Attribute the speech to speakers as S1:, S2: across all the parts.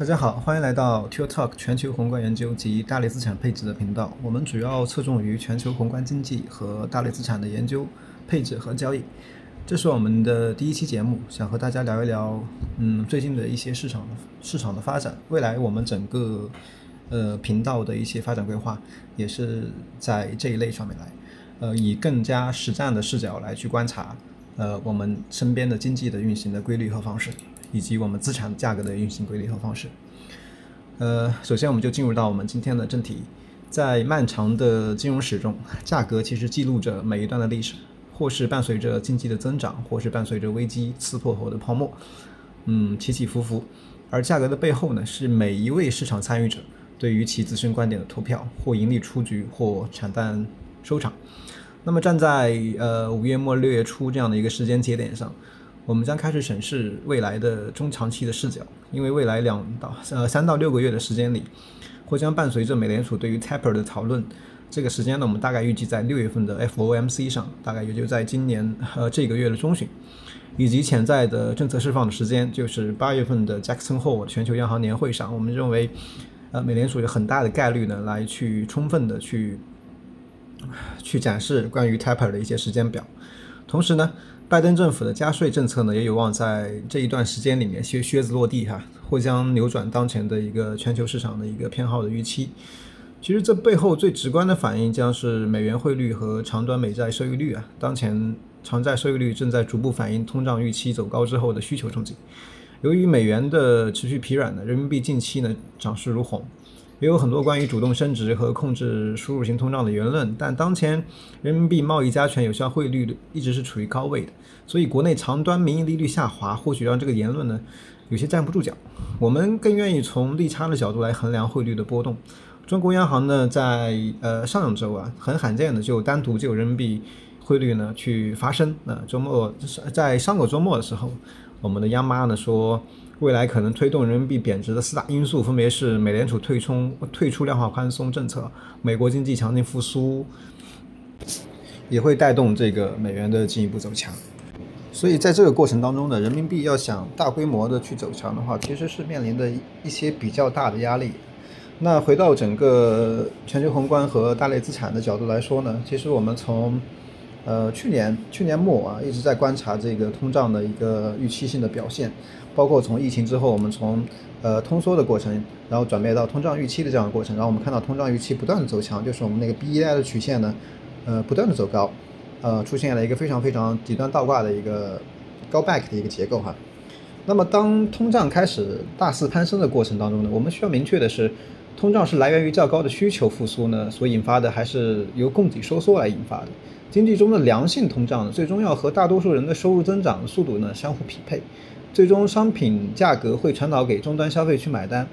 S1: 大家好，欢迎来到 Q Talk 全球宏观研究及大类资产配置的频道。我们主要侧重于全球宏观经济和大类资产的研究、配置和交易。这是我们的第一期节目，想和大家聊一聊，嗯，最近的一些市场市场的发展，未来我们整个呃频道的一些发展规划，也是在这一类上面来，呃，以更加实战的视角来去观察，呃，我们身边的经济的运行的规律和方式。以及我们资产价格的运行规律和方式。呃，首先我们就进入到我们今天的正题。在漫长的金融史中，价格其实记录着每一段的历史，或是伴随着经济的增长，或是伴随着危机刺破后的泡沫，嗯，起起伏伏。而价格的背后呢，是每一位市场参与者对于其自身观点的投票，或盈利出局，或惨淡收场。那么站在呃五月末六月初这样的一个时间节点上。我们将开始审视未来的中长期的视角，因为未来两到呃三到六个月的时间里，或将伴随着美联储对于 taper 的讨论。这个时间呢，我们大概预计在六月份的 FOMC 上，大概也就在今年呃这个月的中旬，以及潜在的政策释放的时间，就是八月份的 Jackson Hole 全球央行年会上。我们认为，呃，美联储有很大的概率呢，来去充分的去去展示关于 taper 的一些时间表，同时呢。拜登政府的加税政策呢，也有望在这一段时间里面靴靴子落地哈，或将扭转当前的一个全球市场的一个偏好的预期。其实这背后最直观的反应将是美元汇率和长端美债收益率啊。当前长债收益率正在逐步反映通胀预期走高之后的需求冲击。由于美元的持续疲软呢，人民币近期呢涨势如虹。也有很多关于主动升值和控制输入型通胀的言论，但当前人民币贸易加权有效汇率一直是处于高位的，所以国内长端名义利率下滑，或许让这个言论呢有些站不住脚。我们更愿意从利差的角度来衡量汇率的波动。中国央行呢在呃上周啊很罕见的就单独就人民币汇率呢去发声。那周末在上个周末的时候，我们的央妈呢说。未来可能推动人民币贬值的四大因素，分别是美联储退冲退出量化宽松政策，美国经济强劲复苏，也会带动这个美元的进一步走强。所以在这个过程当中呢，人民币要想大规模的去走强的话，其实是面临的一些比较大的压力。那回到整个全球宏观和大类资产的角度来说呢，其实我们从呃去年去年末啊一直在观察这个通胀的一个预期性的表现。包括从疫情之后，我们从呃通缩的过程，然后转变到通胀预期的这样的过程，然后我们看到通胀预期不断的走强，就是我们那个 B E I 的曲线呢，呃不断的走高，呃出现了一个非常非常极端倒挂的一个高 back 的一个结构哈。那么当通胀开始大肆攀升的过程当中呢，我们需要明确的是，通胀是来源于较高的需求复苏呢所引发的，还是由供给收缩来引发的？经济中的良性通胀呢，最终要和大多数人的收入增长的速度呢相互匹配。最终商品价格会传导给终端消费去买单。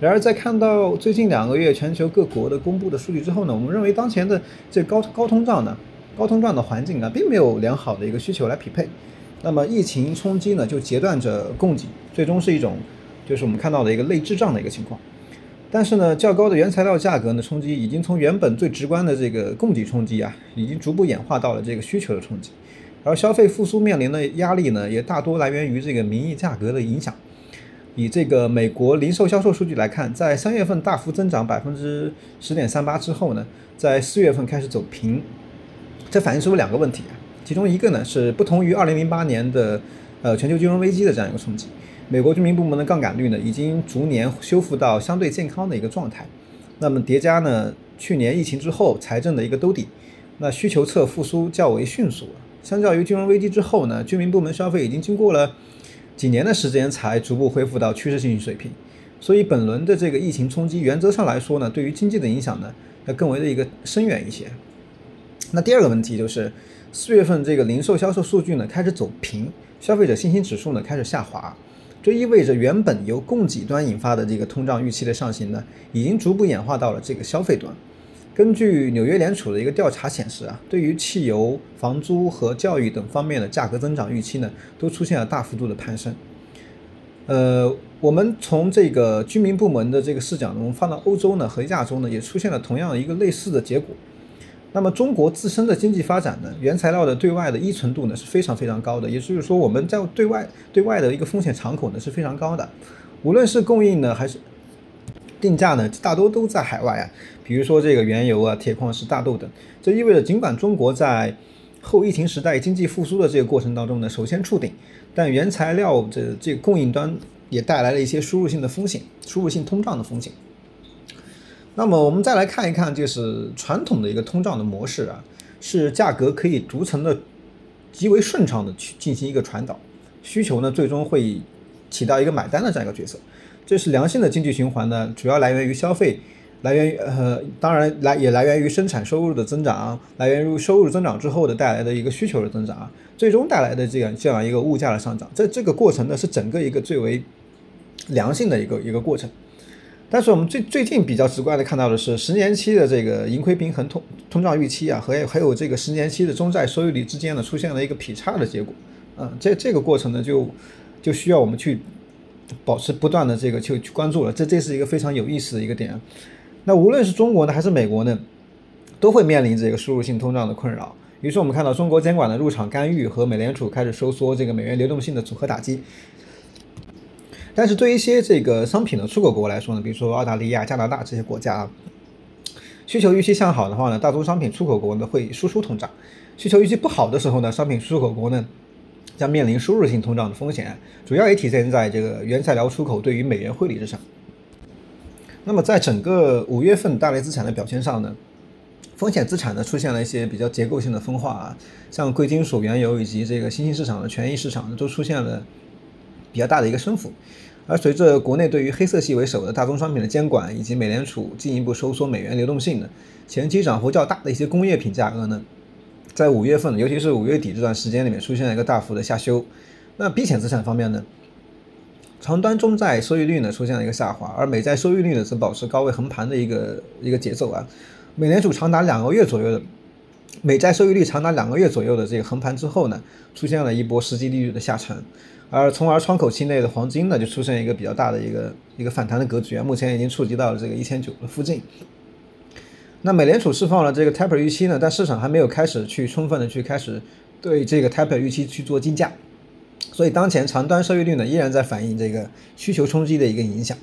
S1: 然而，在看到最近两个月全球各国的公布的数据之后呢，我们认为当前的这高高通胀呢、高通胀的环境呢，并没有良好的一个需求来匹配。那么疫情冲击呢，就截断着供给，最终是一种就是我们看到的一个类滞胀的一个情况。但是呢，较高的原材料价格呢冲击，已经从原本最直观的这个供给冲击啊，已经逐步演化到了这个需求的冲击。而消费复苏面临的压力呢，也大多来源于这个名义价格的影响。以这个美国零售销售数据来看，在三月份大幅增长百分之十点三八之后呢，在四月份开始走平，这反映出两个问题。其中一个呢是不同于二零零八年的呃全球金融危机的这样一个冲击，美国居民部门的杠杆率呢已经逐年修复到相对健康的一个状态。那么叠加呢去年疫情之后财政的一个兜底，那需求侧复苏较为迅速。相较于金融危机之后呢，居民部门消费已经经过了几年的时间才逐步恢复到趋势性水平，所以本轮的这个疫情冲击，原则上来说呢，对于经济的影响呢，要更为的一个深远一些。那第二个问题就是四月份这个零售销售数据呢开始走平，消费者信心指数呢开始下滑，这意味着原本由供给端引发的这个通胀预期的上行呢，已经逐步演化到了这个消费端。根据纽约联储的一个调查显示啊，对于汽油、房租和教育等方面的价格增长预期呢，都出现了大幅度的攀升。呃，我们从这个居民部门的这个视角呢，我们放到欧洲呢和亚洲呢，也出现了同样的一个类似的结果。那么中国自身的经济发展呢，原材料的对外的依存度呢是非常非常高的，也就是说我们在对外对外的一个风险敞口呢是非常高的。无论是供应呢还是定价呢，大多都在海外啊。比如说这个原油啊、铁矿石、大豆等，这意味着尽管中国在后疫情时代经济复苏的这个过程当中呢，首先触顶，但原材料的这个供应端也带来了一些输入性的风险，输入性通胀的风险。那么我们再来看一看，就是传统的一个通胀的模式啊，是价格可以逐层的极为顺畅的去进行一个传导，需求呢最终会起到一个买单的这样一个角色。这是良性的经济循环呢，主要来源于消费。来源于呃，当然来也来源于生产收入的增长，来源于收入增长之后的带来的一个需求的增长，最终带来的这样这样一个物价的上涨。这这个过程呢，是整个一个最为良性的一个一个过程。但是我们最最近比较直观的看到的是，十年期的这个盈亏平衡通通胀预期啊，和还有这个十年期的中债收益率之间呢，出现了一个劈叉的结果。嗯，这这个过程呢，就就需要我们去保持不断的这个去去关注了。这这是一个非常有意思的一个点。那无论是中国呢，还是美国呢，都会面临这个输入性通胀的困扰。于是我们看到中国监管的入场干预和美联储开始收缩这个美元流动性的组合打击。但是对一些这个商品的出口国来说呢，比如说澳大利亚、加拿大这些国家啊，需求预期向好的话呢，大宗商品出口国呢会输出通胀；需求预期不好的时候呢，商品出口国呢将面临输入性通胀的风险，主要也体现在这个原材料出口对于美元汇率之上。那么在整个五月份大类资产的表现上呢，风险资产呢出现了一些比较结构性的分化啊，像贵金属、原油以及这个新兴市场的权益市场呢都出现了比较大的一个升幅，而随着国内对于黑色系为首的大宗商品的监管以及美联储进一步收缩美元流动性呢，前期涨幅较大的一些工业品价格呢，在五月份，尤其是五月底这段时间里面出现了一个大幅的下修。那避险资产方面呢？长端中债收益率呢出现了一个下滑，而美债收益率呢则保持高位横盘的一个一个节奏啊。美联储长达两个月左右的美债收益率长达两个月左右的这个横盘之后呢，出现了一波实际利率的下沉，而从而窗口期内的黄金呢就出现一个比较大的一个一个反弹的格局啊，目前已经触及到了这个一千九的附近。那美联储释放了这个 taper 预期呢，但市场还没有开始去充分的去开始对这个 taper 预期去做竞价。所以当前长端收益率呢，依然在反映这个需求冲击的一个影响。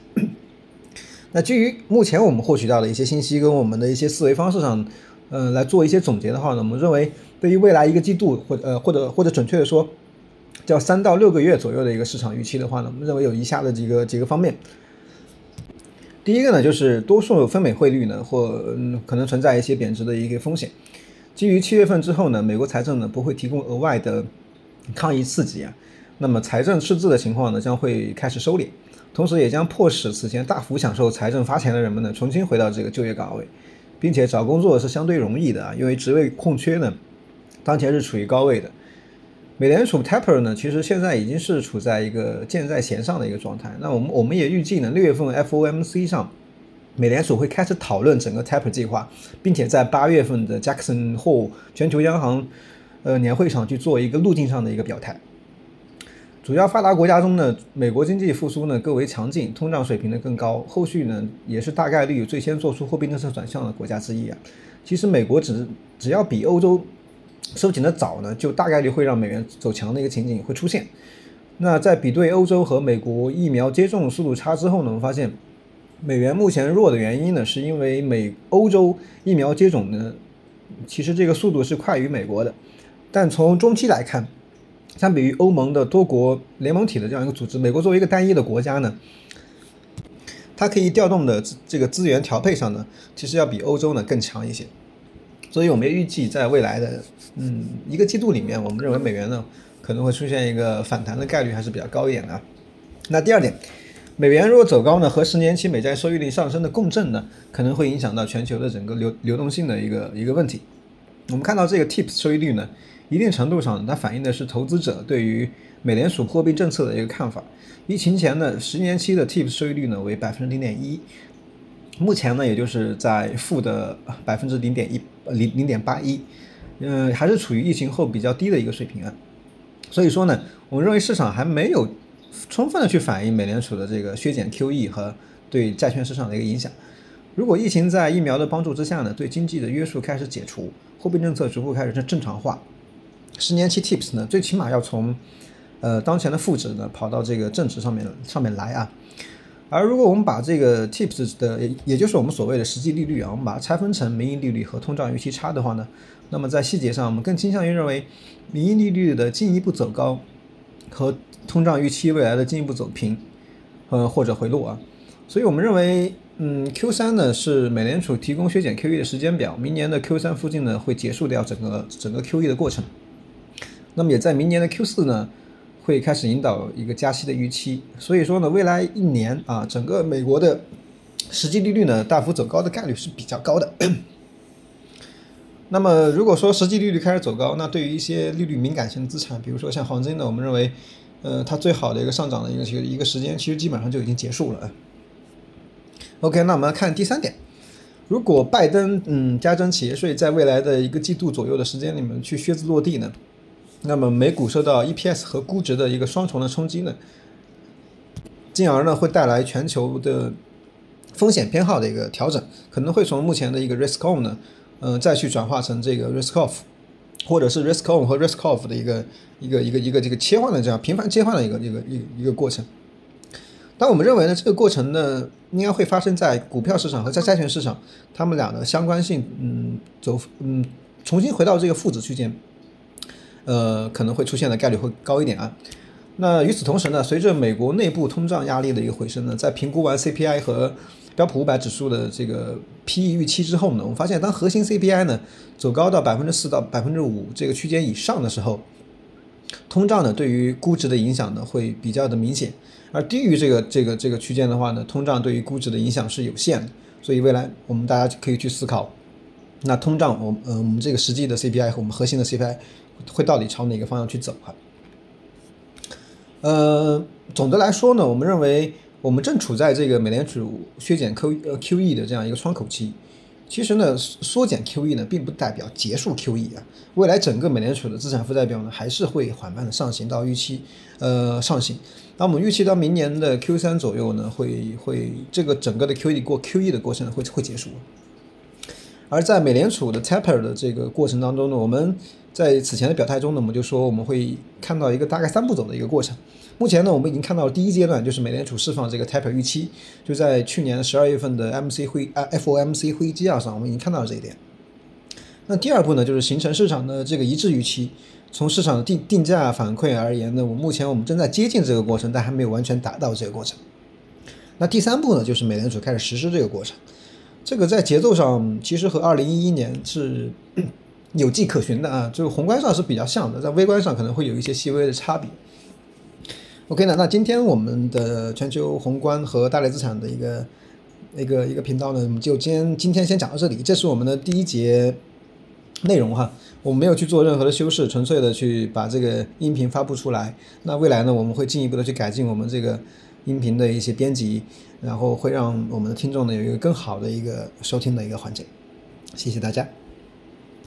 S1: 那基于目前我们获取到的一些信息跟我们的一些思维方式上，嗯，来做一些总结的话呢，我们认为对于未来一个季度或呃或者或者准确的说，叫三到六个月左右的一个市场预期的话呢，我们认为有以下的几个几个方面。第一个呢，就是多数分美汇率呢或嗯可能存在一些贬值的一个风险。基于七月份之后呢，美国财政呢不会提供额外的抗疫刺激啊。那么财政赤字的情况呢，将会开始收敛，同时也将迫使此前大幅享受财政发钱的人们呢，重新回到这个就业岗位，并且找工作是相对容易的啊，因为职位空缺呢，当前是处于高位的。美联储 taper 呢，其实现在已经是处在一个箭在弦上的一个状态。那我们我们也预计呢，六月份 FOMC 上，美联储会开始讨论整个 taper 计划，并且在八月份的 Jackson Hole 全球央行呃年会上去做一个路径上的一个表态。主要发达国家中呢，美国经济复苏呢更为强劲，通胀水平呢更高，后续呢也是大概率最先做出货币政策转向的国家之一啊。其实美国只只要比欧洲收紧的早呢，就大概率会让美元走强的一个情景会出现。那在比对欧洲和美国疫苗接种速度差之后呢，我们发现美元目前弱的原因呢，是因为美欧洲疫苗接种呢，其实这个速度是快于美国的，但从中期来看。相比于欧盟的多国联盟体的这样一个组织，美国作为一个单一的国家呢，它可以调动的这个资源调配上呢，其实要比欧洲呢更强一些。所以我们预计在未来的嗯一个季度里面，我们认为美元呢可能会出现一个反弹的概率还是比较高一点的。那第二点，美元如果走高呢，和十年期美债收益率上升的共振呢，可能会影响到全球的整个流流动性的一个一个问题。我们看到这个 TIPS 收益率呢。一定程度上，它反映的是投资者对于美联储货币政策的一个看法。疫情前呢，十年期的 TIPS 收益率呢为百分之零点一，目前呢也就是在负的百分之零点一零零点八一，嗯，还是处于疫情后比较低的一个水平啊。所以说呢，我们认为市场还没有充分的去反映美联储的这个削减 QE 和对债券市场的一个影响。如果疫情在疫苗的帮助之下呢，对经济的约束开始解除，货币政策逐步开始正正常化。十年期 TIPS 呢，最起码要从呃当前的负值呢跑到这个正值上面上面来啊。而如果我们把这个 TIPS 的，也就是我们所谓的实际利率啊，我们把它拆分成名义利率和通胀预期差的话呢，那么在细节上，我们更倾向于认为名义利率的进一步走高和通胀预期未来的进一步走平，呃或者回落啊。所以我们认为，嗯，Q 三呢是美联储提供削减 QE 的时间表，明年的 Q 三附近呢会结束掉整个整个 QE 的过程，那么也在明年的 Q 四呢。会开始引导一个加息的预期，所以说呢，未来一年啊，整个美国的实际利率呢大幅走高的概率是比较高的。那么如果说实际利率开始走高，那对于一些利率敏感性的资产，比如说像黄金呢，我们认为，呃，它最好的一个上涨的一个一个一个时间，其实基本上就已经结束了。OK，那我们来看第三点，如果拜登嗯加征企业税在未来的一个季度左右的时间里面去靴子落地呢？那么美股受到 EPS 和估值的一个双重的冲击呢，进而呢会带来全球的风险偏好的一个调整，可能会从目前的一个 risk on 呢，嗯，再去转化成这个 risk off，或者是 risk on 和 risk off 的一个一个一个一个这个切换的这样频繁切换的一个一个一一个过程。但我们认为呢，这个过程呢，应该会发生在股票市场和在债券市场，它们俩的相关性，嗯，走嗯重新回到这个负值区间。呃，可能会出现的概率会高一点啊。那与此同时呢，随着美国内部通胀压力的一个回升呢，在评估完 CPI 和标普五百指数的这个 P/E 预期之后呢，我们发现当核心 CPI 呢走高到百分之四到百分之五这个区间以上的时候，通胀呢对于估值的影响呢会比较的明显，而低于这个这个这个区间的话呢，通胀对于估值的影响是有限的。所以未来我们大家可以去思考，那通胀我呃我们这个实际的 CPI 和我们核心的 CPI。会到底朝哪个方向去走啊？呃，总的来说呢，我们认为我们正处在这个美联储削减 Q 呃 QE 的这样一个窗口期。其实呢，缩减 QE 呢，并不代表结束 QE 啊。未来整个美联储的资产负债表呢，还是会缓慢的上行到预期呃上行。那我们预期到明年的 Q 三左右呢，会会这个整个的 QE 过 QE 的过程会会结束。而在美联储的 taper 的这个过程当中呢，我们在此前的表态中呢，我们就说我们会看到一个大概三步走的一个过程。目前呢，我们已经看到了第一阶段，就是美联储释放这个 taper 预期，就在去年十二月份的 MC 会啊 FOMC 会议纪要上，我们已经看到了这一点。那第二步呢，就是形成市场的这个一致预期。从市场的定定价反馈而言呢，我目前我们正在接近这个过程，但还没有完全达到这个过程。那第三步呢，就是美联储开始实施这个过程。这个在节奏上其实和二零一一年是有迹可循的啊，就是宏观上是比较像的，在微观上可能会有一些细微的差别。OK 呢，那今天我们的全球宏观和大类资产的一个一个一个频道呢，我们就今天今天先讲到这里，这是我们的第一节内容哈，我们没有去做任何的修饰，纯粹的去把这个音频发布出来。那未来呢，我们会进一步的去改进我们这个。音频的一些编辑，然后会让我们的听众呢有一个更好的一个收听的一个环境。谢谢大家。